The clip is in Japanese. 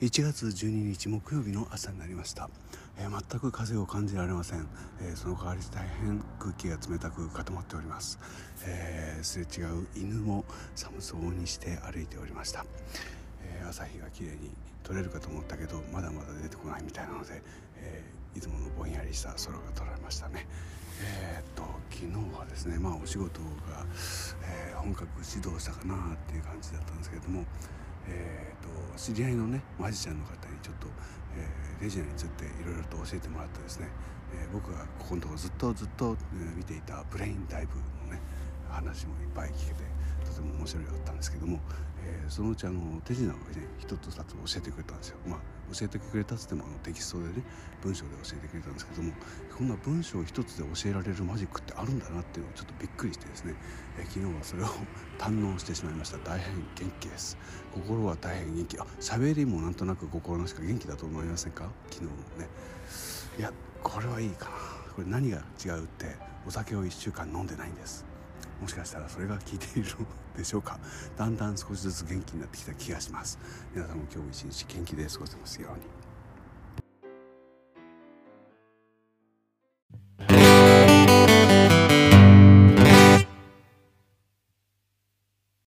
1月12日木曜日の朝になりました、えー、全く風を感じられません、えー、その代わり大変空気が冷たく固まっております、えー、すれ違う犬も寒そうにして歩いておりました、え朝日が綺麗に撮れるかと思ったけどまだまだ出てこないみたいなので、えいつものぼんやりした空が撮られましたね。えっと昨日はですねまあお仕事が、え本格始動したかなっていう感じだったんですけれどもえー、知り合いのねマジシャンの方にちょっと、えー、レジナについていろいろと教えてもらってですね、えー、僕がここのとこずっとずっと、えー、見ていたブレインダイブのね話もいっぱい聞けてとても面白いかったんですけども、えー、そのうちあの手品をね一つ二つ教えてくれたんですよ。まあ教えてくれたっつってもあのテキストでね文章で教えてくれたんですけどもこんな文章一つで教えられるマジックってあるんだなっていうのをちょっとびっくりしてですね、えー、昨日はそれを堪能してしまいました。大変元気です。心は大変元気。あ喋りもなんとなく心のしか元気だと思いませんか？昨日もね。いやこれはいいかな。これ何が違うってお酒を1週間飲んでないんです。もしかしたらそれが効いているのでしょうか。だんだん少しずつ元気になってきた気がします。皆さんも今日一日元気で過ごせますように。